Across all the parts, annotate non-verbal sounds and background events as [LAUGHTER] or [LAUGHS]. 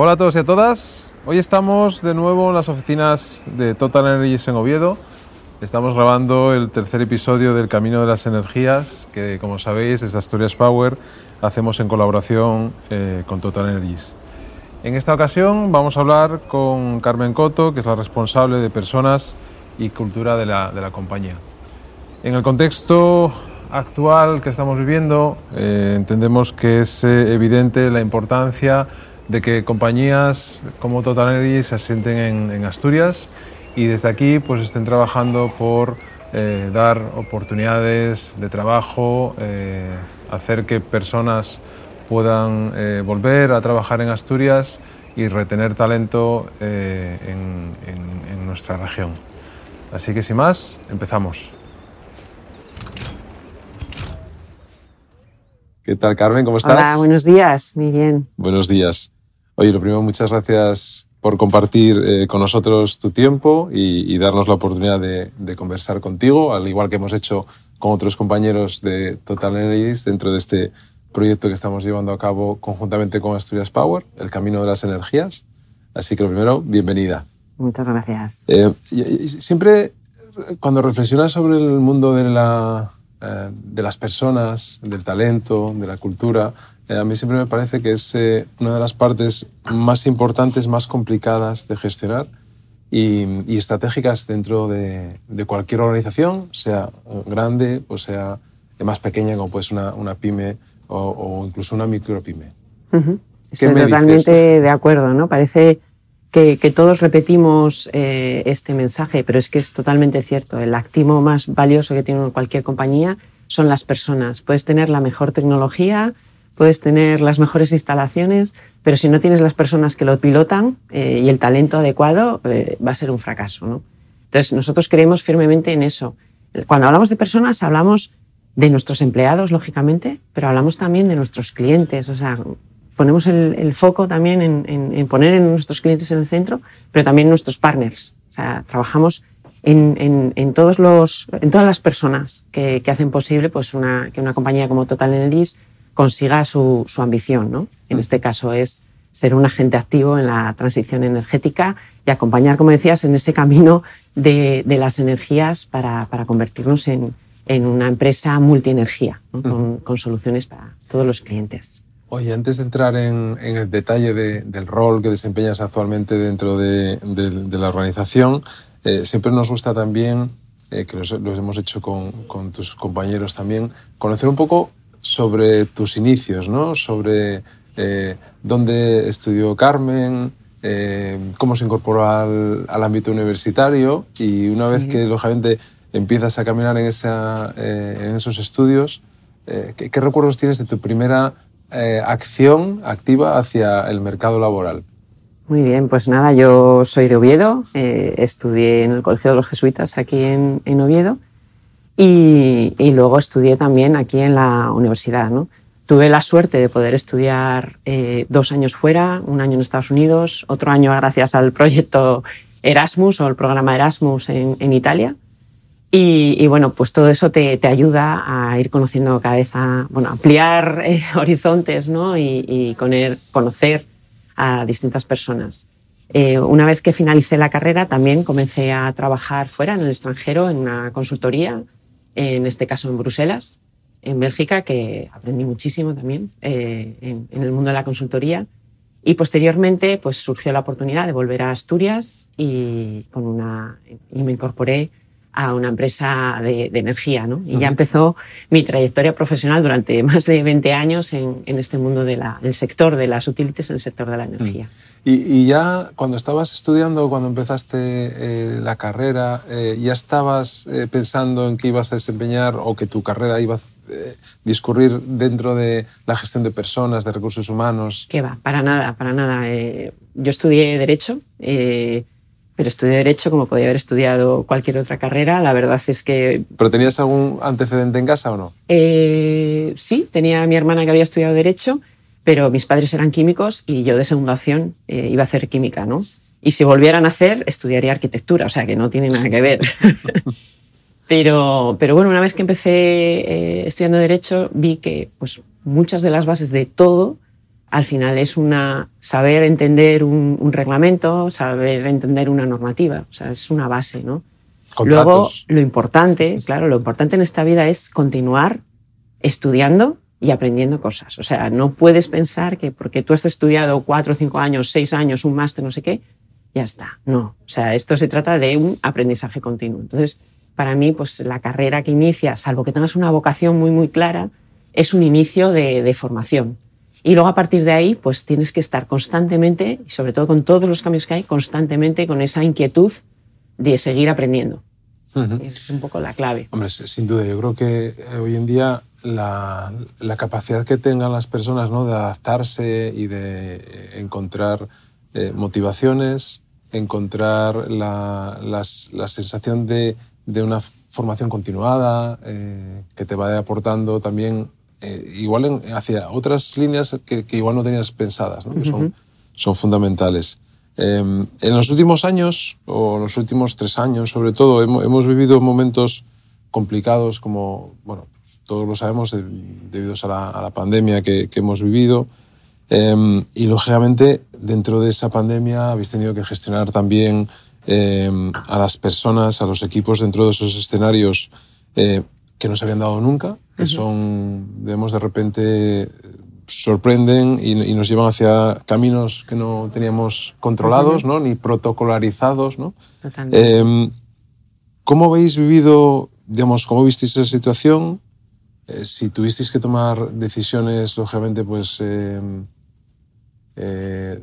Hola a todos y a todas. Hoy estamos de nuevo en las oficinas de Total Energies en Oviedo. Estamos grabando el tercer episodio del Camino de las Energías, que como sabéis es Asturias Power, hacemos en colaboración eh, con Total Energies. En esta ocasión vamos a hablar con Carmen Coto, que es la responsable de personas y cultura de la, de la compañía. En el contexto actual que estamos viviendo, eh, entendemos que es eh, evidente la importancia de que compañías como Total Energy se asienten en, en Asturias y desde aquí pues estén trabajando por eh, dar oportunidades de trabajo, eh, hacer que personas puedan eh, volver a trabajar en Asturias y retener talento eh, en, en- en nuestra región. Así que sin más, empezamos. ¿Qué tal, Carmen? ¿Cómo estás? Hola, buenos días. Muy bien. Buenos días. Oye, lo primero, muchas gracias por compartir eh, con nosotros tu tiempo y, y darnos la oportunidad de, de conversar contigo, al igual que hemos hecho con otros compañeros de Total Energies dentro de este proyecto que estamos llevando a cabo conjuntamente con Asturias Power, el Camino de las Energías. Así que lo primero, bienvenida. Muchas gracias. Eh, y- y siempre cuando reflexionas sobre el mundo de, la, eh, de las personas, del talento, de la cultura, eh, a mí siempre me parece que es eh, una de las partes más importantes, más complicadas de gestionar y, y estratégicas dentro de, de cualquier organización, sea grande o sea más pequeña, como puede ser una, una pyme o, o incluso una micropyme. Ujú. ¿Qué Estoy me totalmente dices? de acuerdo, ¿no? Parece que, que todos repetimos eh, este mensaje, pero es que es totalmente cierto. El activo más valioso que tiene cualquier compañía son las personas. Puedes tener la mejor tecnología, puedes tener las mejores instalaciones, pero si no tienes las personas que lo pilotan eh, y el talento adecuado, eh, va a ser un fracaso, ¿no? Entonces, nosotros creemos firmemente en eso. Cuando hablamos de personas, hablamos de nuestros empleados, lógicamente, pero hablamos también de nuestros clientes. O sea, ponemos el, el foco también en, en- en poner en nuestros clientes en el centro, pero también nuestros partners. O sea, trabajamos en, en- en todos los, en todas las personas que, que hacen posible pues una, que una compañía como Total Energies consiga su, su ambición. ¿no? En este caso es ser un agente activo en la transición energética y acompañar, como decías, en ese camino de, de las energías para, para convertirnos en, en una empresa multienergía, ¿no? con, con soluciones para todos los clientes. Oye, antes de entrar en, en el detalle de- del rol que desempeñas actualmente dentro de, de- de la organización, eh, siempre nos gusta también, eh, que los- lo hemos hecho con, con tus compañeros también, conocer un poco sobre tus inicios, ¿no? Sobre eh, dónde estudió Carmen, eh, cómo se incorporó al, al ámbito universitario y una vez que, lógicamente, empiezas a caminar en, esa, eh, en esos estudios, eh, ¿qué, qué recuerdos tienes de tu primera eh, acción activa hacia el mercado laboral? Muy bien, pues nada, yo soy de Oviedo, eh, estudié en el Colegio de los Jesuitas aquí en, en Oviedo y, y luego estudié también aquí en la universidad. ¿no? Tuve la suerte de poder estudiar eh, dos años fuera, un año en Estados Unidos, otro año gracias al proyecto Erasmus o el programa Erasmus en, en Italia. Y, y, bueno, pues todo eso te, te, ayuda a ir conociendo cada vez, a bueno, ampliar eh, [LAUGHS] horizontes ¿no? y, y coner, conocer a distintas personas. Eh, una vez que finalicé la carrera, también comencé a trabajar fuera, en el extranjero, en una consultoría, en este caso en Bruselas, en Bélgica, que aprendí muchísimo también eh, en, en, el mundo de la consultoría. Y posteriormente pues, surgió la oportunidad de volver a Asturias y, con una, y me incorporé a una empresa de, de energía. ¿no? Y uh -huh. ya empezó mi trayectoria profesional durante [LAUGHS] más de 20 años en, en este mundo del de sector de las utilities, en el sector de la energía. Mm. Y, y, ya cuando estabas estudiando, cuando empezaste eh, la carrera, eh, ¿ya estabas eh, pensando en que ibas a desempeñar o que tu carrera iba a discurrir dentro de la gestión de personas, de recursos humanos? Que va, para nada, para nada. Yo estudié Derecho pero estudié Derecho como podía haber estudiado cualquier otra carrera. La verdad es que... ¿Pero tenías algún antecedente en casa o no? Eh, sí, tenía a mi hermana que había estudiado Derecho, pero mis padres eran químicos y yo de segunda opción eh, iba a hacer química, ¿no? Y si volvieran a hacer, estudiaría arquitectura, o sea que no tiene nada que ver. [LAUGHS] pero, pero bueno, una vez que empecé eh, estudiando Derecho, vi que pues, muchas de las bases de todo, al final es una saber entender un, reglamento, saber entender una normativa, o sea, es una base, ¿no? Luego, lo importante, claro, lo importante en esta vida es continuar estudiando y aprendiendo cosas. O sea, no puedes pensar que porque tú has estudiado cuatro, cinco años, seis años, un máster, no sé qué, ya está. No. O sea, esto se trata de un aprendizaje continuo. Entonces, para mí, pues la carrera que inicia, salvo que tengas una vocación muy, muy clara, es un inicio de, formación. Y luego a partir de ahí, pues tienes que estar constantemente, y sobre todo con todos los cambios que hay, constantemente con esa inquietud de seguir aprendiendo. Es un poco la clave. Hombre, sin duda, yo creo que eh, hoy en día la, capacidad que tengan las personas ¿no? de adaptarse y de eh, encontrar eh, motivaciones, encontrar la, sensación de, una formación continuada que te vaya aportando también igual hacia otras líneas que, igual no tenías pensadas, ¿no? son, son fundamentales. Em, en los últimos años, o en los últimos tres años sobre todo, hemos, vivido momentos complicados, como bueno, todos lo sabemos, debido a la, pandemia que, hemos vivido. Em, y lógicamente, dentro de esa pandemia habéis tenido que gestionar también em, a las personas, a los equipos dentro de esos escenarios eh, que no se habían dado nunca, que son, vemos de repente sorprenden y, nos llevan hacia caminos que no teníamos controlados, ¿no? ni protocolarizados. ¿no? Eh, ¿Cómo habéis vivido, digamos, cómo visteis esa situación? Eh, si tuvisteis que tomar decisiones, lógicamente, pues, em, eh,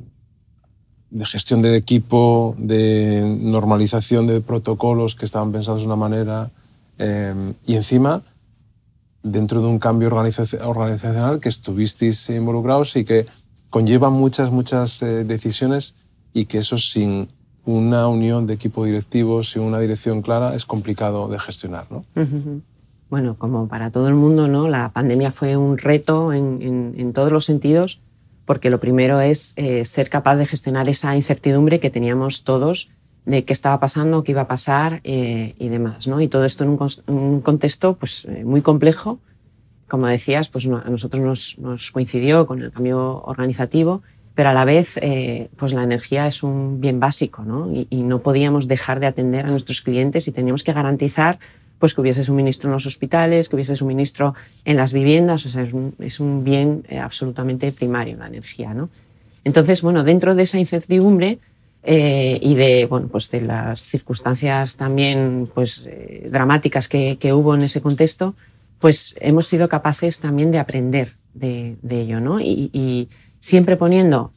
de gestión del equipo, de normalización de protocolos que estaban pensados de una manera, em, y encima dentro de un cambio organizacional que estuvisteis involucrados y que conlleva muchas, muchas eh, decisiones y que eso sin una unión de equipo directivo, sin una dirección clara, es complicado de gestionar. ¿no? Bueno, como para todo el mundo, ¿no? la pandemia fue un reto en, en, todos los sentidos, porque lo primero es eh, ser capaz de gestionar esa incertidumbre que teníamos todos de qué estaba pasando, qué iba a pasar eh, y demás. ¿no? Y todo esto en un, contexto pues, eh, muy complejo. Como decías, pues a nosotros nos, coincidió con el cambio organizativo, pero a la vez eh, pues la energía es un bien básico ¿no? Y, no podíamos dejar de atender a nuestros clientes y teníamos que garantizar pues, que hubiese suministro en los hospitales, que hubiese suministro en las viviendas. O sea, es un, bien absolutamente primario la energía. ¿no? Entonces, bueno, dentro de esa incertidumbre, eh, y de, bueno, pues de las circunstancias también pues, eh, dramáticas que, que, hubo en ese contexto, pues hemos sido capaces también de aprender de, de ello, ¿no? Y, y, siempre poniendo,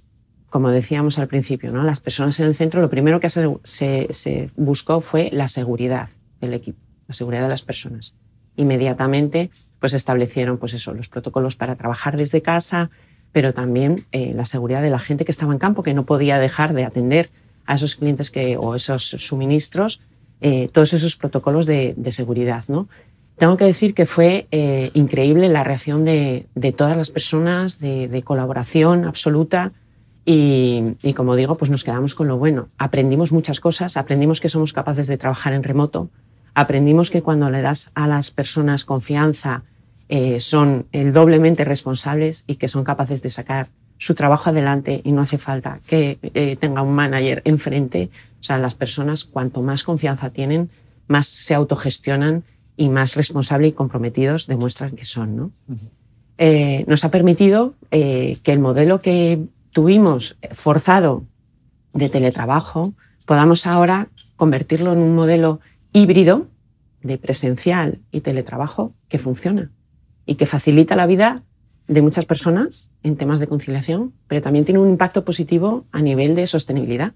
como decíamos al principio, ¿no? las personas en el centro, lo primero que se, se, se buscó fue la seguridad del equipo, la seguridad de las personas. Inmediatamente, pues establecieron, pues eso, los protocolos para trabajar desde casa, pero también eh, la seguridad de la gente que estaba en campo, que no podía dejar de atender a esos clientes que, o esos suministros, eh, todos esos protocolos de, seguridad. ¿no? Tengo que decir que fue eh, increíble la reacción de, todas las personas, de, colaboración absoluta. Y, y, como digo, pues nos quedamos con lo bueno. Aprendimos muchas cosas, aprendimos que somos capaces de trabajar en remoto, aprendimos que cuando le das a las personas confianza, eh, son el doblemente responsables y que son capaces de sacar su trabajo adelante y no hace falta que eh, tenga un manager enfrente. O sea, las personas cuanto más confianza tienen, más se autogestionan y más responsables y comprometidos demuestran que son. ¿no? Eh, nos ha permitido que el modelo que tuvimos forzado de teletrabajo podamos ahora convertirlo en un modelo híbrido de presencial y teletrabajo que funciona y que facilita la vida de muchas personas en temas de conciliación, pero también tiene un impacto positivo a nivel de sostenibilidad,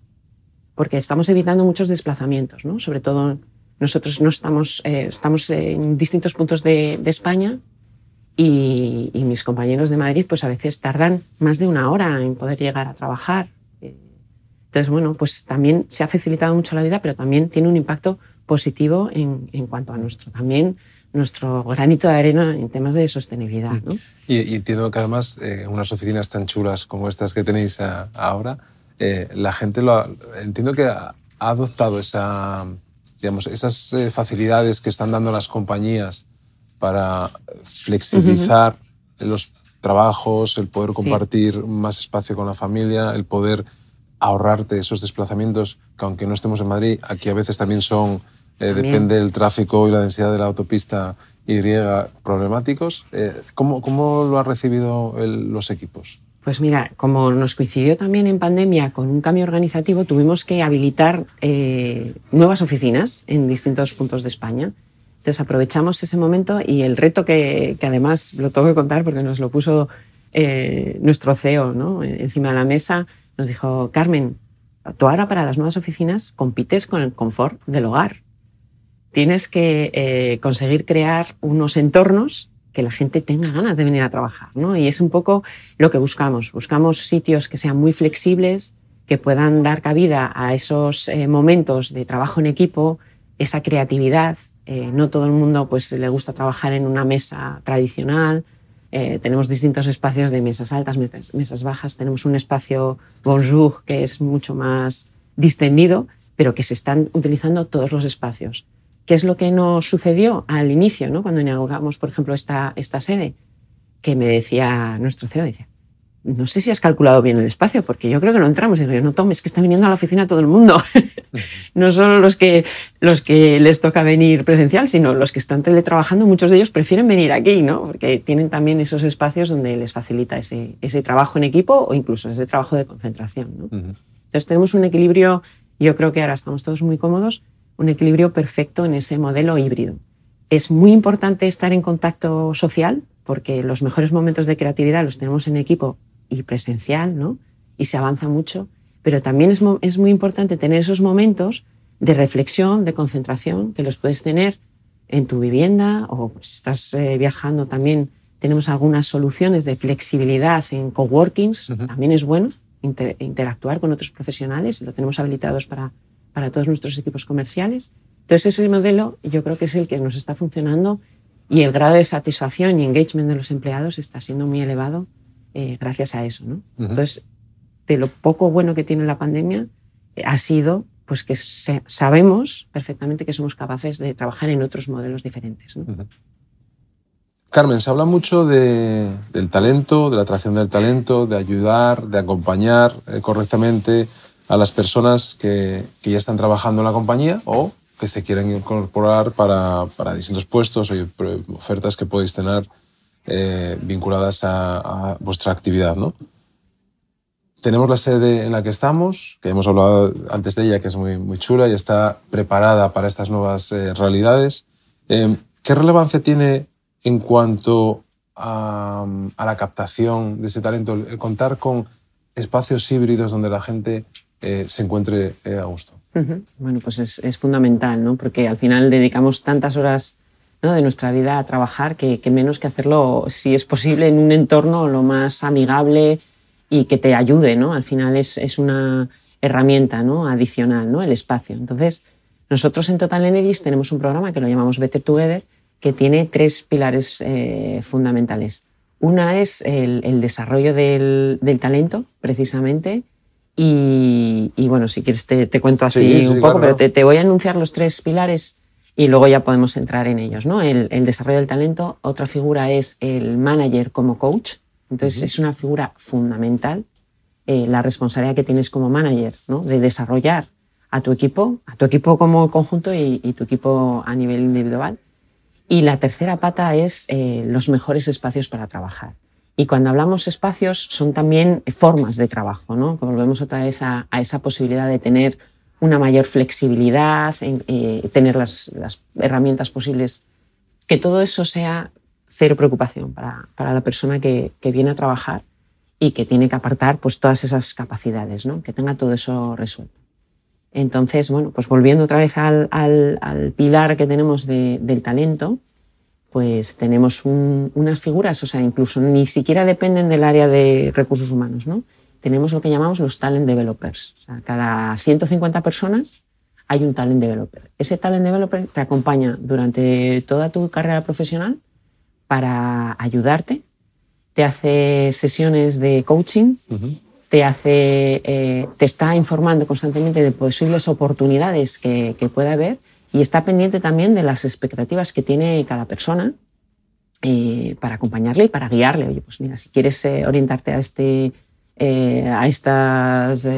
porque estamos evitando muchos desplazamientos, ¿no? Sobre todo nosotros no estamos, eh, estamos en distintos puntos de, España y, mis compañeros de Madrid pues a veces tardan más de una hora en poder llegar a trabajar. Entonces, bueno, pues también se ha facilitado mucho la vida, pero también tiene un impacto positivo en, en cuanto a nuestro también nuestro granito de arena en temas de sostenibilidad. ¿no? Y, entiendo que además eh, unas oficinas tan chulas como estas que tenéis ahora, eh, la gente lo entiendo que ha, adoptado esa, digamos, esas eh, facilidades que están dando las compañías para flexibilizar los trabajos, el poder compartir más espacio con la familia, el poder ahorrarte esos desplazamientos que aunque no estemos en Madrid, aquí a veces también son, eh, depende del tráfico y la densidad de la autopista Y problemáticos. Eh, ¿cómo, ¿cómo, lo han recibido los equipos? Pues mira, como nos coincidió también en pandemia con un cambio organizativo, tuvimos que habilitar eh, nuevas oficinas en distintos puntos de España. Entonces aprovechamos ese momento y el reto que, que además lo tengo que contar porque nos lo puso nuestro CEO ¿no? encima de la mesa, nos dijo, Carmen, tú ahora para las nuevas oficinas compites con el confort del hogar. Tienes que eh, conseguir crear unos entornos que la gente tenga ganas de venir a trabajar, ¿no? Y es un poco lo que buscamos. Buscamos sitios que sean muy flexibles, que puedan dar cabida a esos eh, momentos de trabajo en equipo, esa creatividad. Eh, no todo el mundo pues, le gusta trabajar en una mesa tradicional, tenemos distintos espacios de mesas altas, mesas, bajas. Tenemos un espacio bonjour que es mucho más distendido, pero que se están utilizando todos los espacios. ¿Qué es lo que nos sucedió al inicio, ¿no? cuando inauguramos, por ejemplo, esta, esta sede? Que me decía nuestro CEO, decía, no sé si has calculado bien el espacio, porque yo creo que no entramos. Y yo, no tomes, que está viniendo a la oficina todo el mundo. [LAUGHS] no solo los que, los que les toca venir presencial, sino los que están teletrabajando, muchos de ellos prefieren venir aquí, ¿no? Porque tienen también esos espacios donde les facilita ese, ese trabajo en equipo o incluso ese trabajo de concentración, ¿no? Entonces tenemos un equilibrio, yo creo que ahora estamos todos muy cómodos, un equilibrio perfecto en ese modelo híbrido. Es muy importante estar en contacto social, porque los mejores momentos de creatividad los tenemos en equipo y presencial, ¿no? Y se avanza mucho, pero también es, es muy importante tener esos momentos de reflexión, de concentración, que los puedes tener en tu vivienda o si pues, estás eh, viajando también. Tenemos algunas soluciones de flexibilidad en coworkings, también es bueno interactuar con otros profesionales, lo tenemos habilitados para, para todos nuestros equipos comerciales. Entonces ese modelo yo creo que es el que nos está funcionando y el grado de satisfacción y engagement de los empleados está siendo muy elevado eh, gracias a eso. ¿no? Entonces, de lo poco bueno que tiene la pandemia eh, ha sido pues que sabemos perfectamente que somos capaces de trabajar en otros modelos diferentes. Carmen, se habla mucho de, del talento, de la atracción del talento, de ayudar, de acompañar eh, correctamente a las personas que, que, ya están trabajando en la compañía o que se quieren incorporar para, para distintos puestos o ofertas que podéis tener eh, vinculadas a, vuestra actividad. ¿no? Tenemos la sede en la que estamos, que hemos hablado antes de ella, que es muy, muy chula y está preparada para estas nuevas eh, realidades. Eh, ¿Qué relevancia tiene en cuanto a, la captación de ese talento el contar con espacios híbridos donde la gente se encuentre a gusto? Bueno, pues es, fundamental, ¿no? Porque al final dedicamos tantas horas de nuestra vida a trabajar, que, menos que hacerlo, si es posible, en un entorno lo más amigable y que te ayude. ¿no? Al final es, es una herramienta ¿no? adicional, ¿no? el espacio. Entonces, nosotros en Total Energies tenemos un programa que lo llamamos Better Together, que tiene tres pilares eh, fundamentales. Una es el, desarrollo del, del, talento, precisamente, y, y, bueno, si quieres te, te cuento así un poco, pero te, te, voy a anunciar los tres pilares y luego ya podemos entrar en ellos. ¿no? El, desarrollo del talento, otra figura es el manager como coach. Entonces es una figura fundamental eh, la responsabilidad que tienes como manager ¿no? de desarrollar a tu equipo, a tu equipo como conjunto y, tu equipo a nivel individual. Y la tercera pata es eh, los mejores espacios para trabajar. Y cuando hablamos espacios, son también formas de trabajo, ¿no? Volvemos otra vez a, a esa posibilidad de tener una mayor flexibilidad, eh, tener las, herramientas posibles, que todo eso sea cero preocupación para, la persona que, viene a trabajar y que tiene que apartar pues, todas esas capacidades, ¿no? que tenga todo eso resuelto. Entonces, bueno, pues volviendo otra vez al, pilar que tenemos del talento, pues tenemos unas figuras, o sea, incluso ni siquiera dependen del área de recursos humanos, ¿no? tenemos lo que llamamos los talent developers. O sea, cada 150 personas hay un talent developer. Ese talent developer te acompaña durante toda tu carrera profesional para ayudarte, te hace sesiones de coaching, te, hace, eh, te está informando constantemente de posibles oportunidades que, que pueda haber y está pendiente también de las expectativas que tiene cada persona eh, para acompañarle y para guiarle. Oye, pues mira, si quieres eh, orientarte a, este, a estas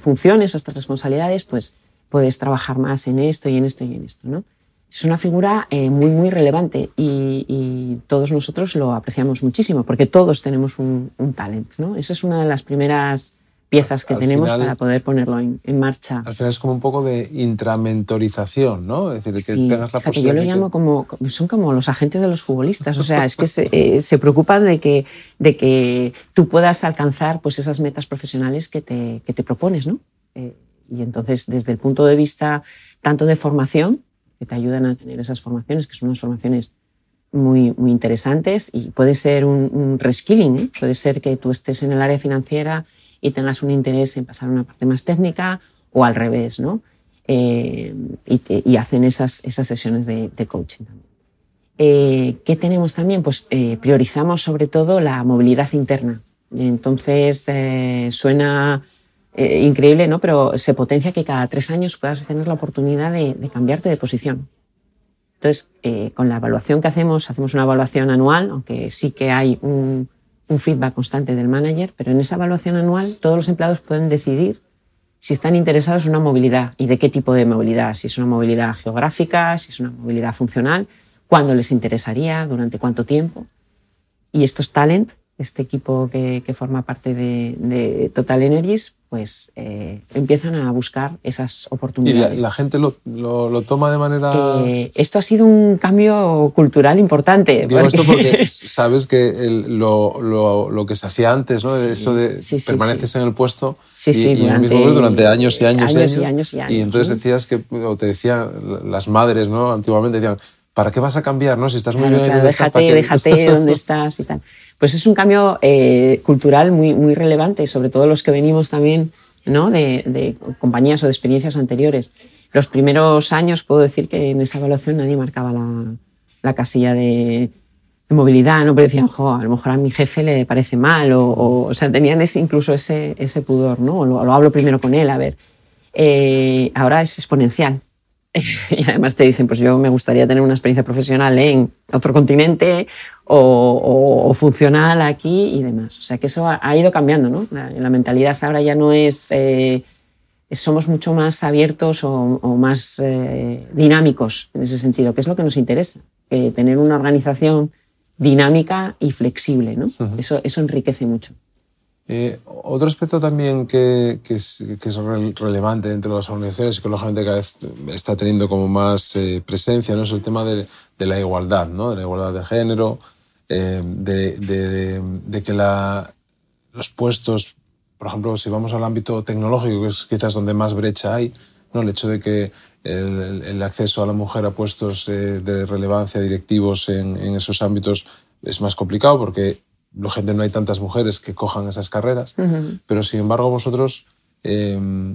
funciones o estas responsabilidades, pues puedes trabajar más en esto y en esto y en esto. ¿no? Es una figura muy, muy relevante y, y, todos nosotros lo apreciamos muchísimo porque todos tenemos un, un talento. ¿no? Esa es una de las primeras piezas que tenemos para poder ponerlo en, en, marcha. Al final es como un poco de intramentorización, ¿no? Es decir, que tengas la posibilidad. Yo lo llamo como, son como los agentes de los futbolistas, o sea, es que se, eh, se, preocupan de que, de que tú puedas alcanzar pues, esas metas profesionales que te, que te propones, ¿no? Eh, y entonces, desde el punto de vista tanto de formación, que te ayudan a tener esas formaciones, que son unas formaciones muy, muy interesantes, y puede ser un, un reskilling, ¿eh? puede ser que tú estés en el área financiera y tengas un interés en pasar a una parte más técnica o al revés, ¿no? Eh, y, hacen esas, esas sesiones de, coaching también. Eh, ¿Qué tenemos también? Pues eh, priorizamos sobre todo la movilidad interna. Entonces, suena increíble, ¿no? Pero se potencia que cada tres años puedas tener la oportunidad de, de cambiarte de posición. Entonces, con la evaluación que hacemos, hacemos una evaluación anual, aunque sí que hay un, un feedback constante del manager, pero en esa evaluación anual todos los empleados pueden decidir si están interesados en una movilidad y de qué tipo de movilidad, si es una movilidad geográfica, si es una movilidad funcional, cuándo les interesaría, durante cuánto tiempo. Y estos talent este equipo que, forma parte de, Total Energies, pues eh, empiezan a buscar esas oportunidades. ¿Y la, gente lo, lo, toma de manera...? Eh, esto ha sido un cambio cultural importante. Digo esto porque [LAUGHS] sabes que lo, lo, que se hacía antes, ¿no? Eso de permaneces en el puesto y, durante, en el mismo durante años y años, años, y años. Y años y entonces decías que, o te decían las madres, ¿no? Antiguamente decían, ¿para qué vas a cambiar, no? Si estás muy bien claro, déjate, déjate [LAUGHS] donde estás y tal. Pues es un cambio eh, cultural muy, muy relevante, sobre todo los que venimos también ¿no? de, compañías o de experiencias anteriores. Los primeros años puedo decir que en esa evaluación nadie marcaba la, casilla de, movilidad, ¿no? Pero decían, jo, a lo mejor a mi jefe le parece mal, o, o, sea, tenían ese, incluso ese, ese pudor, ¿no? Lo, lo, hablo primero con él, a ver. Eh, ahora es exponencial. [LAUGHS] y además te dicen, pues yo me gustaría tener una experiencia profesional en otro continente o, funcional aquí y demás. O sea que eso ha, ido cambiando, ¿no? La, mentalidad ahora ya no es... Eh, somos mucho más abiertos o, más eh, dinámicos en ese sentido, que es lo que nos interesa, tener una organización dinámica y flexible, ¿no? eso, eso enriquece mucho. Eh, otro aspecto también que, que, es, que, es, relevante dentro de las organizaciones y que lógicamente cada vez está teniendo como más eh, presencia ¿no? es el tema de, de, la igualdad, ¿no? de la igualdad de género, eh, de, de, que la, los puestos, por ejemplo, si vamos al ámbito tecnológico, que es quizás donde más brecha hay, ¿no? el hecho de que el, el acceso a la mujer a puestos de relevancia directivos en, en esos ámbitos es más complicado porque gente no hay tantas mujeres que cojan esas carreras, pero sin embargo vosotros, eh,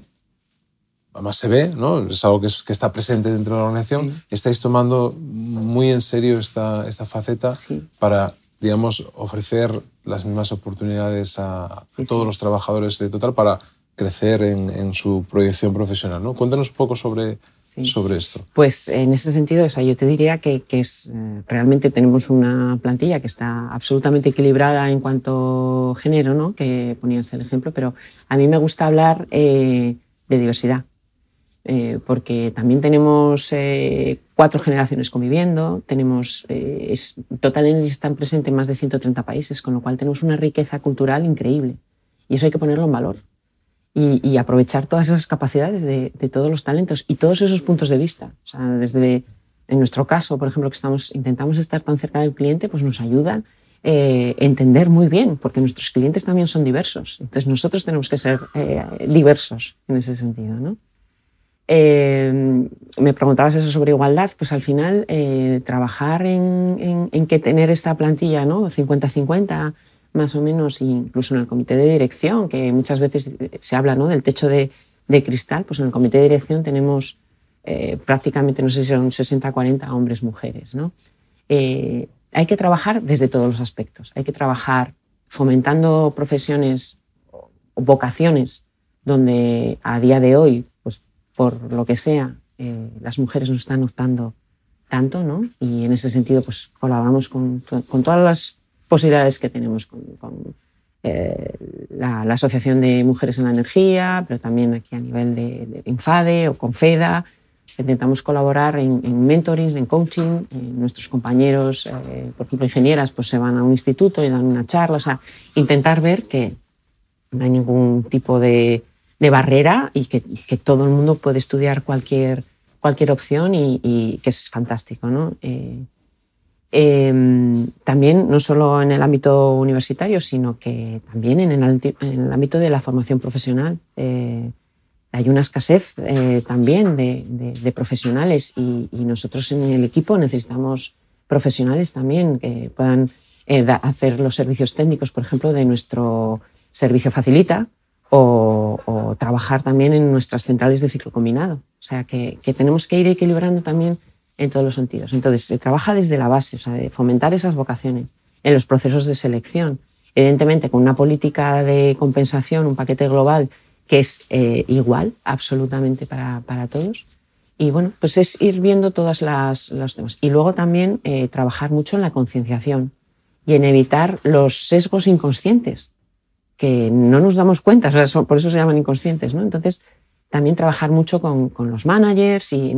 además se ve, ¿no? es algo que, que, está presente dentro de la organización, estáis tomando muy en serio esta, esta faceta para, digamos, ofrecer las mismas oportunidades a, todos los trabajadores de Total para crecer en, en, su proyección profesional. ¿no? Cuéntanos un poco sobre, sobre esto? Pues en ese sentido, o sea, yo te diría que, que es, eh, realmente tenemos una plantilla que está absolutamente equilibrada en cuanto a género, ¿no? que ponías el ejemplo, pero a mí me gusta hablar eh, de diversidad. Eh, porque también tenemos cuatro generaciones conviviendo, tenemos, es, Total Energy están presentes en más de 130 países, con lo cual tenemos una riqueza cultural increíble. Y eso hay que ponerlo en valor y, aprovechar todas esas capacidades de, todos los talentos y todos esos puntos de vista. Desde, en nuestro caso, por ejemplo, que estamos, intentamos estar tan cerca del cliente, pues nos ayuda eh, entender muy bien, porque nuestros clientes también son diversos. Entonces nosotros tenemos que ser eh, diversos en ese sentido. ¿no? Eh, me preguntabas eso sobre igualdad, pues al final eh, trabajar en, en, en, que tener esta plantilla, ¿no? 50-50, más o menos, incluso en el comité de dirección, que muchas veces se habla ¿no? del techo de, de cristal, pues en el comité de dirección tenemos eh, prácticamente, no sé si son 60-40 hombres, mujeres. ¿no? Eh, hay que trabajar desde todos los aspectos. Hay que trabajar fomentando profesiones vocaciones donde a día de hoy, pues por lo que sea, eh, las mujeres no están optando tanto, ¿no? Y en ese sentido, pues colaboramos con, con todas las posibilidades que tenemos con, eh, la, Asociación de Mujeres en la Energía, pero también aquí a nivel de, Infade o Confeda. Intentamos colaborar en, en mentoring, en coaching. nuestros compañeros, eh, por ejemplo, ingenieras, pues se van a un instituto y dan una charla. O sea, intentar ver que no hay ningún tipo de, de barrera y que, que, todo el mundo puede estudiar cualquier, cualquier opción y, y que es fantástico. ¿no? Eh, Em, también no solo en el ámbito universitario, sino que también en el, ámbito de la formación profesional. Eh, hay una escasez eh, también de, profesionales y, nosotros en el equipo necesitamos profesionales también que puedan eh, hacer los servicios técnicos, por ejemplo, de nuestro servicio facilita o, trabajar también en nuestras centrales de ciclo combinado. O sea que, que tenemos que ir equilibrando también en todos los sentidos. Entonces, se trabaja desde la base, o sea, de fomentar esas vocaciones en los procesos de selección. Evidentemente, con una política de compensación, un paquete global que es eh, igual absolutamente para, para, todos. Y bueno, pues es ir viendo todas las, los temas. Y luego también eh, trabajar mucho en la concienciación y en evitar los sesgos inconscientes, que no nos damos cuenta, o sea, por eso se llaman inconscientes, ¿no? Entonces, también trabajar mucho con, con los managers y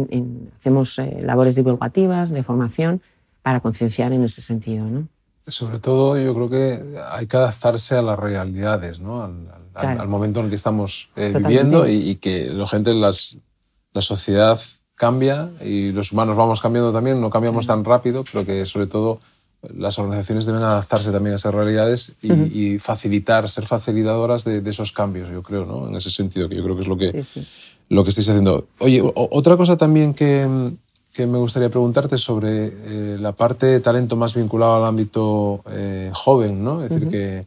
hacemos eh, labores divulgativas, de formación, para concienciar en ese sentido. ¿no? Sobre todo yo creo que hay que adaptarse a las realidades, ¿no? al, al, momento en el que estamos eh, viviendo y, que la gente, las, la sociedad cambia y los humanos vamos cambiando también, no cambiamos tan rápido, pero que sobre todo las organizaciones deben adaptarse también a esas realidades y, facilitar, ser facilitadoras de, esos cambios, yo creo, ¿no? En ese sentido, que yo creo que es lo que, lo que estáis haciendo. Oye, otra cosa también que, que, me gustaría preguntarte sobre eh, la parte de talento más vinculado al ámbito eh, joven, ¿no? Es decir, que,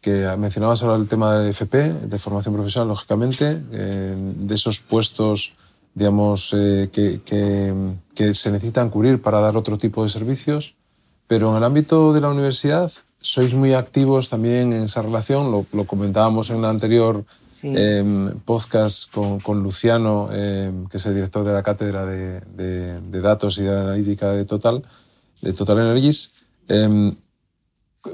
que, mencionabas ahora el tema del FP, de formación profesional, lógicamente, eh, de esos puestos digamos, que, que, que, se necesitan cubrir para dar otro tipo de servicios. Pero en el ámbito de la universidad sois muy activos también en esa relación, lo, comentábamos en el anterior em, podcast con, Luciano, em, que es el director de la cátedra de, datos y de analítica de Total, de Total Energies. Em,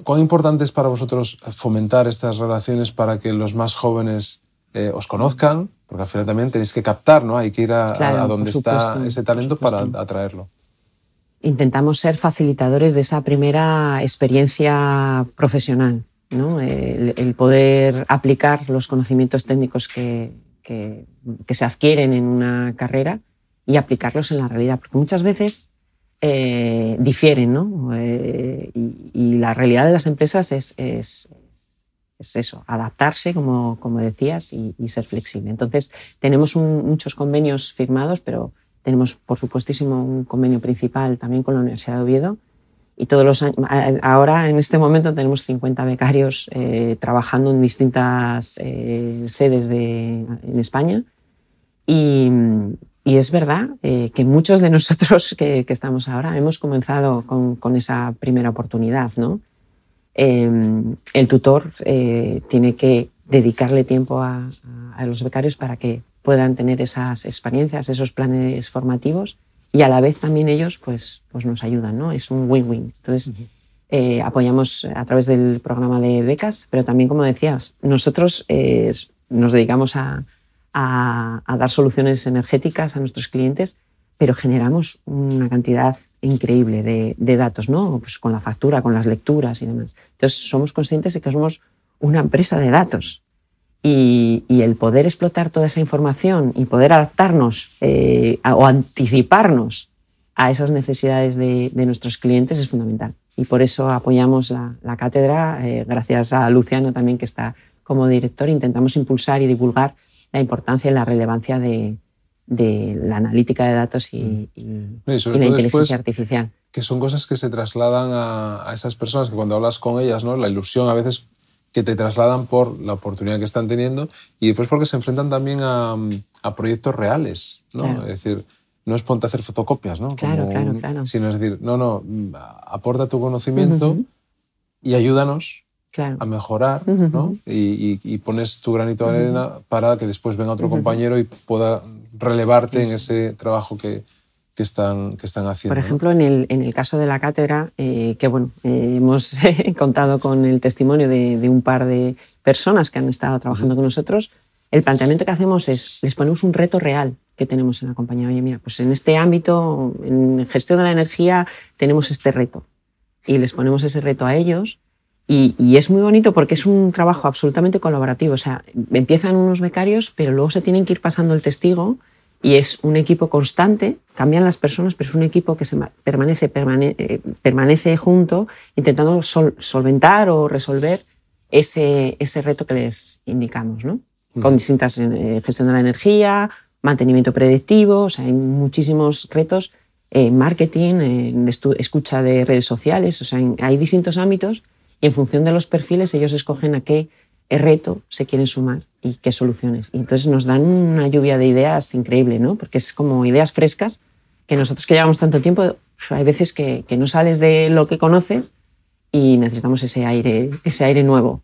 ¿Cuán importante es para vosotros fomentar estas relaciones para que los más jóvenes eh, os conozcan? Porque al final también tenéis que captar, ¿no? Hay que ir a, a donde está ese talento para atraerlo intentamos ser facilitadores de esa primera experiencia profesional, ¿no? el, poder aplicar los conocimientos técnicos que, que, se adquieren en una carrera y aplicarlos en la realidad, porque muchas veces eh, difieren, ¿no? Eh, y, la realidad de las empresas es, es, es eso, adaptarse, como, como decías, y, ser flexible. Entonces, tenemos muchos convenios firmados, pero tenemos, por supuestísimo, un convenio principal también con la Universidad de Oviedo. Y todos los años, ahora, en este momento, tenemos 50 becarios eh, trabajando en distintas eh, sedes de, en España. Y, y es verdad eh, que muchos de nosotros que, que, estamos ahora hemos comenzado con, con esa primera oportunidad. ¿no? Em, el tutor tiene que dedicarle tiempo a, a, los becarios para que puedan tener esas experiencias, esos planes formativos y a la vez también ellos pues, pues nos ayudan, ¿no? Es un win-win. Entonces, eh, apoyamos a través del programa de becas, pero también, como decías, nosotros eh, nos dedicamos a, a, dar soluciones energéticas a nuestros clientes, pero generamos una cantidad increíble de, de, datos, ¿no? Pues con la factura, con las lecturas y demás. Entonces, somos conscientes de que somos una empresa de datos y, el poder explotar toda esa información y poder adaptarnos eh, o anticiparnos a esas necesidades de, nuestros clientes es fundamental. Y por eso apoyamos la, cátedra, eh, gracias a Luciano también que está como director, intentamos impulsar y divulgar la importancia y la relevancia de, la analítica de datos y, mm. la inteligencia artificial. Que son cosas que se trasladan a, a, esas personas que cuando hablas con ellas, ¿no? la ilusión a veces que te trasladan por la oportunidad que están teniendo y después porque se enfrentan también a, a proyectos reales, ¿no? Es decir, no es ponte a hacer fotocopias, ¿no? Claro, claro, claro. Sino es decir, no, no, aporta tu conocimiento y ayúdanos a mejorar, ¿no? Y, pones tu granito de arena para que después venga otro compañero y pueda relevarte en ese trabajo que, que están, que están haciendo. Por ejemplo, en, el, en, el, caso de la cátedra, eh, que bueno, eh, hemos [LAUGHS] contado con el testimonio de, de, un par de personas que han estado trabajando con nosotros, el planteamiento que hacemos es, les ponemos un reto real que tenemos en la compañía. Oye, mira, pues en este ámbito, en gestión de la energía, tenemos este reto. Y les ponemos ese reto a ellos. Y, y, es muy bonito porque es un trabajo absolutamente colaborativo. O sea, empiezan unos becarios, pero luego se tienen que ir pasando el testigo y es un equipo constante, cambian las personas, pero es un equipo que se permanece, eh, permanece junto intentando solventar o resolver ese, ese reto que les indicamos, ¿no? Con distintas eh, gestión de la energía, mantenimiento predictivo, o sea, hay muchísimos retos, en marketing, en escucha de redes sociales, o sea, hay distintos ámbitos y en función de los perfiles ellos escogen a qué reto se quieren sumar y qué soluciones. Y entonces nos dan una lluvia de ideas increíble, ¿no? Porque es como ideas frescas que nosotros que llevamos tanto tiempo, hay veces que, que no sales de lo que conoces y necesitamos ese aire, ese aire nuevo.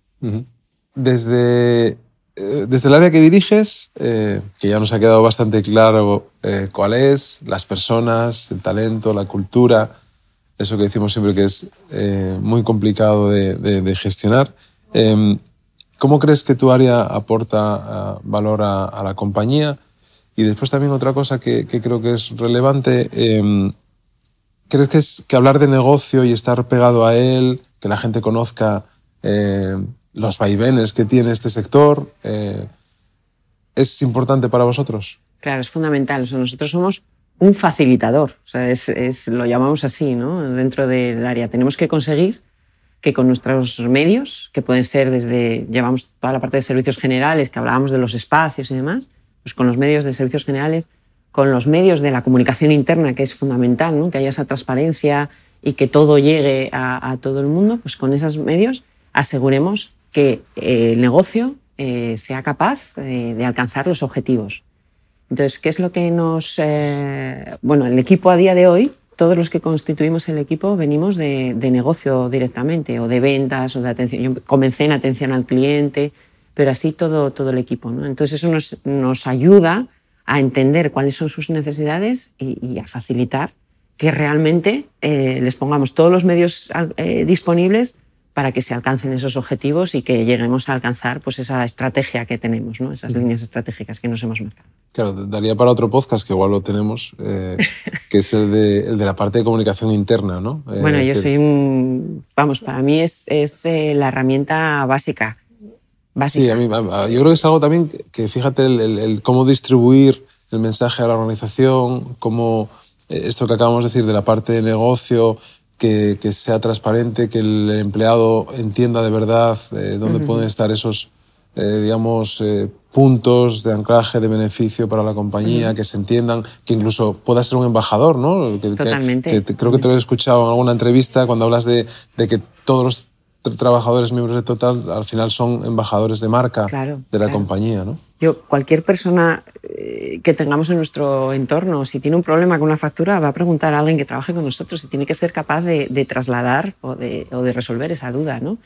Desde, eh, desde el área que diriges, eh, que ya nos ha quedado bastante claro eh, cuál es, las personas, el talento, la cultura, eso que decimos siempre que es muy complicado de, gestionar. ¿Cómo crees que tu área aporta valor a, la compañía? Y después también otra cosa que, creo que es relevante, em, ¿crees que, es, hablar de negocio y estar pegado a él, que la gente conozca em, los vaivenes que tiene este sector, eh, es importante para vosotros? Claro, es fundamental. nosotros somos un facilitador, o sea, es, lo llamamos así, ¿no? Dentro del área. Tenemos que conseguir que con nuestros medios, que pueden ser desde, llevamos toda la parte de servicios generales, que hablábamos de los espacios y demás, pues con los medios de servicios generales, con los medios de la comunicación interna, que es fundamental, ¿no? que haya esa transparencia y que todo llegue a, todo el mundo, pues con esos medios aseguremos que eh, el negocio eh, sea capaz eh, de alcanzar los objetivos. Entonces, ¿qué es lo que nos... bueno, el equipo a día de hoy todos los que constituimos el equipo venimos de, negocio directamente, o de ventas, o de atención. Yo comencé en atención al cliente, pero así todo, todo el equipo. ¿no? Entonces eso nos, nos, ayuda a entender cuáles son sus necesidades y, a facilitar que realmente eh, les pongamos todos los medios eh, disponibles para que se alcancen esos objetivos y que lleguemos a alcanzar pues, esa estrategia que tenemos, ¿no? esas líneas estratégicas que nos hemos marcado. Claro, daría para otro podcast, que igual lo tenemos, eh, [LAUGHS] que es el de, el de, la parte de comunicación interna. ¿no? Eh, bueno, yo soy un... Vamos, para mí es, es eh, la herramienta básica. básica. Sí, a mí, yo creo que es algo también que, fíjate, el, el, cómo distribuir el mensaje a la organización, cómo esto que acabamos de decir de la parte de negocio, que, sea transparente, que el empleado entienda de verdad eh, dónde pueden estar esos, eh, digamos, eh, puntos de anclaje, de beneficio para la compañía, que se entiendan, que incluso pueda ser un embajador, ¿no? Totalmente. creo que te lo he escuchado en alguna entrevista cuando hablas de, de que todos los trabajadores miembros de Total al final son embajadores de marca de la compañía, ¿no? Yo, cualquier persona eh, que tengamos en nuestro entorno, si tiene un problema con una factura, va a preguntar a alguien que trabaje con nosotros y tiene que ser capaz de, trasladar o de, o de, resolver esa duda, ¿no?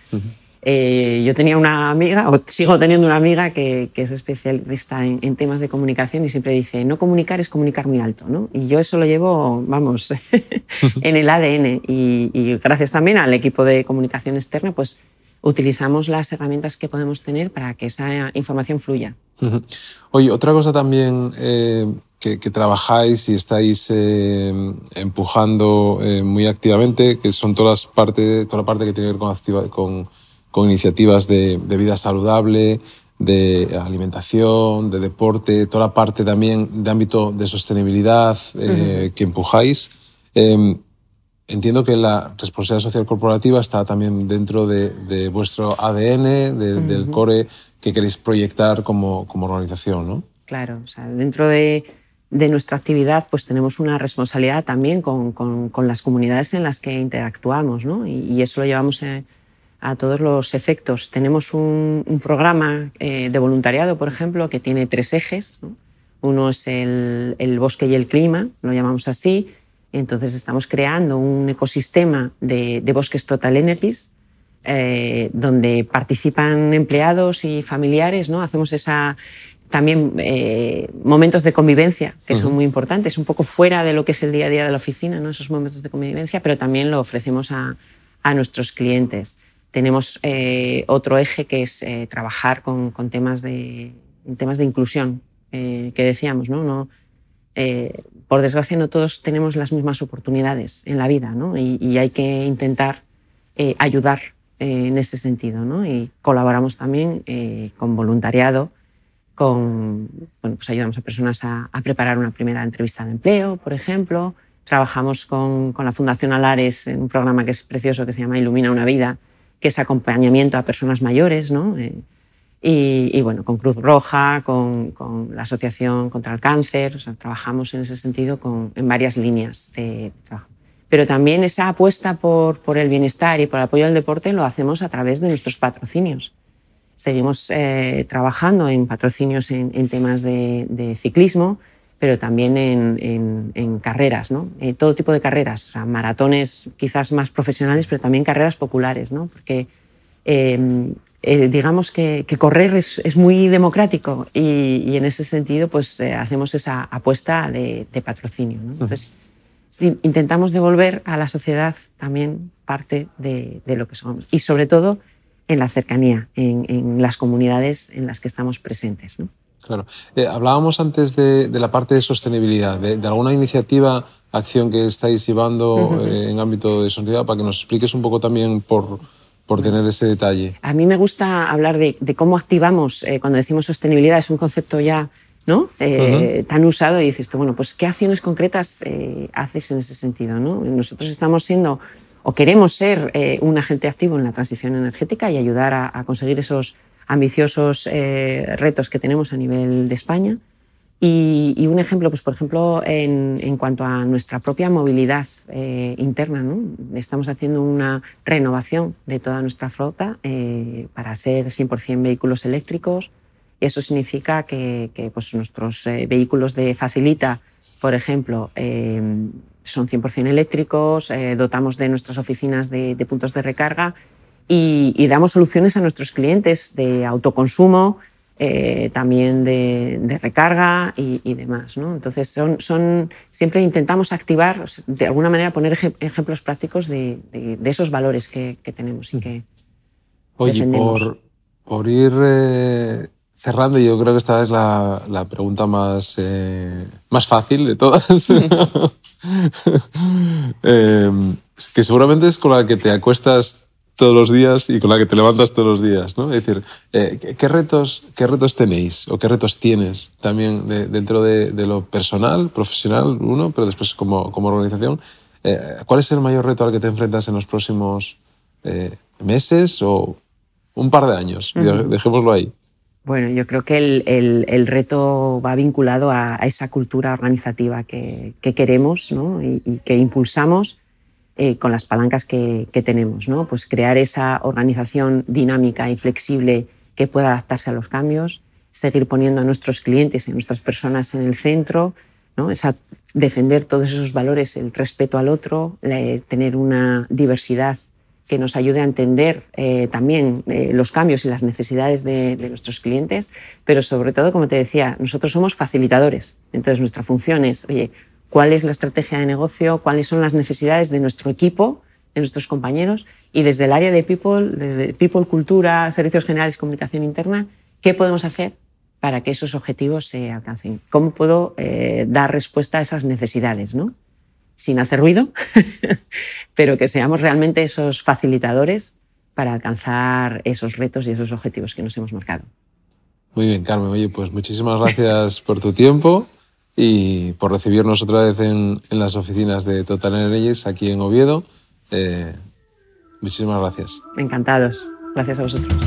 Eh, yo tenía una amiga, o sigo teniendo una amiga que, es especialista en, temas de comunicación y siempre dice, no comunicar es comunicar muy alto, ¿no? Y yo eso lo llevo, vamos, [LAUGHS] en el ADN. Y, gracias también al equipo de comunicación externa, pues utilizamos las herramientas que podemos tener para que esa información fluya. Oye, otra cosa también eh, que, trabajáis y estáis eh, empujando muy activamente, que son todas las parte, toda la parte que tiene que ver con con iniciativas de, vida saludable, de alimentación, de deporte, toda la parte también de ámbito de sostenibilidad eh, que empujáis. Em, entiendo que la responsabilidad social corporativa está también dentro de, vuestro ADN, del core que queréis proyectar como, como organización, ¿no? Claro, o sea, dentro de, nuestra actividad pues tenemos una responsabilidad también con, con, las comunidades en las que interactuamos, ¿no? Y, eso lo llevamos... a a todos los efectos. Tenemos un, programa eh, de voluntariado, por ejemplo, que tiene tres ejes. Uno es el, bosque y el clima, lo llamamos así. Entonces estamos creando un ecosistema de, bosques Total Energies eh, donde participan empleados y familiares, ¿no? Hacemos esa también eh, momentos de convivencia que son muy importantes, un poco fuera de lo que es el día a día de la oficina, ¿no? esos momentos de convivencia, pero también lo ofrecemos a, a nuestros clientes. Tenemos eh, otro eje que es trabajar con, con, temas, de, temas de inclusión, que decíamos, ¿no? no por desgracia no todos tenemos las mismas oportunidades en la vida ¿no? y, y, hay que intentar ayudar eh, en ese sentido. ¿no? Y colaboramos también eh, con voluntariado, con, bueno, pues ayudamos a personas a, preparar una primera entrevista de empleo, por ejemplo. Trabajamos con, con, la Fundación Alares en un programa que es precioso que se llama Ilumina una vida, que es acompañamiento a personas mayores, ¿no? Eh, y, bueno, con Cruz Roja, con, la Asociación contra el Cáncer, o sea, trabajamos en ese sentido con, en varias líneas de trabajo pero también esa apuesta por, el bienestar y por el apoyo al deporte lo hacemos a través de nuestros patrocinios. Seguimos eh, trabajando en patrocinios en, temas de, ciclismo, pero también en, en, en carreras, ¿no? Eh, todo tipo de carreras, o sea, maratones quizás más profesionales, pero también carreras populares, ¿no? porque eh, eh digamos que, que correr es, es, muy democrático y, y, en ese sentido pues eh, hacemos esa apuesta de, de patrocinio. ¿no? Entonces, intentamos devolver a la sociedad también parte de, de lo que somos y sobre todo en la cercanía, en, en, las comunidades en las que estamos presentes. ¿no? Claro. Eh, hablábamos antes de, de, la parte de sostenibilidad, de, de, alguna iniciativa, acción que estáis llevando uh -huh. eh, en ámbito de sostenibilidad, para que nos expliques un poco también por, por tener ese detalle. A mí me gusta hablar de, de cómo activamos, eh, cuando decimos sostenibilidad, es un concepto ya ¿no? Eh, uh -huh. tan usado y dices tú, bueno, pues ¿qué acciones concretas eh, haces en ese sentido? ¿no? Nosotros estamos siendo o queremos ser eh, un agente activo en la transición energética y ayudar a, a conseguir esos ambiciosos eh, retos que tenemos a nivel de España. Y, y un ejemplo, pues por ejemplo, en, cuanto a nuestra propia movilidad eh, interna, estamos haciendo una renovación de toda nuestra flota eh, para ser 100% vehículos eléctricos, eso significa que, que pues nuestros eh, vehículos de Facilita, por ejemplo, son 100% eléctricos, dotamos de nuestras oficinas de puntos de recarga y, y, damos soluciones a nuestros clientes de autoconsumo, eh, también de, de recarga y, y, demás. ¿no? Entonces, son, son, siempre intentamos activar, de alguna manera, poner ejemplos prácticos de, de, de esos valores que, que, tenemos y que. Oye, por, por ir eh, cerrando, yo creo que esta es la, la pregunta más, eh, más fácil de todas. [LAUGHS] [LAUGHS] eh, que seguramente es con la que te acuestas todos los días y con la que te levantas todos los días, ¿no? Es decir, eh, ¿qué, retos, ¿qué retos tenéis o qué retos tienes también de, dentro de, de, lo personal, profesional, uno, pero después como, como organización? Eh, ¿Cuál es el mayor reto al que te enfrentas en los próximos eh, meses o un par de años? Uh -huh. Dejémoslo ahí. Bueno, yo creo que el, el, el reto va vinculado a, a, esa cultura organizativa que, que queremos ¿no? y, y, que impulsamos eh, con las palancas que, que, tenemos. ¿no? Pues crear esa organización dinámica y flexible que pueda adaptarse a los cambios, seguir poniendo a nuestros clientes y a nuestras personas en el centro, ¿no? Esa, defender todos esos valores, el respeto al otro, la, tener una diversidad que nos ayude a entender eh, también eh, los cambios y las necesidades de, de, nuestros clientes, pero sobre todo, como te decía, nosotros somos facilitadores. Entonces, nuestra función es, oye, ¿cuál es la estrategia de negocio? ¿Cuáles son las necesidades de nuestro equipo, de nuestros compañeros? Y desde el área de People, desde People, Cultura, Servicios Generales, Comunicación Interna, ¿qué podemos hacer para que esos objetivos se alcancen? ¿Cómo puedo eh, dar respuesta a esas necesidades? ¿no? sin hacer ruido, [LAUGHS] pero que seamos realmente esos facilitadores para alcanzar esos retos y esos objetivos que nos hemos marcado. Muy bien, Carmen. Oye, pues muchísimas gracias por tu tiempo y por recibirnos otra vez en, las oficinas de Total Energies aquí en Oviedo. Eh, muchísimas gracias. Encantados. Gracias a vosotros.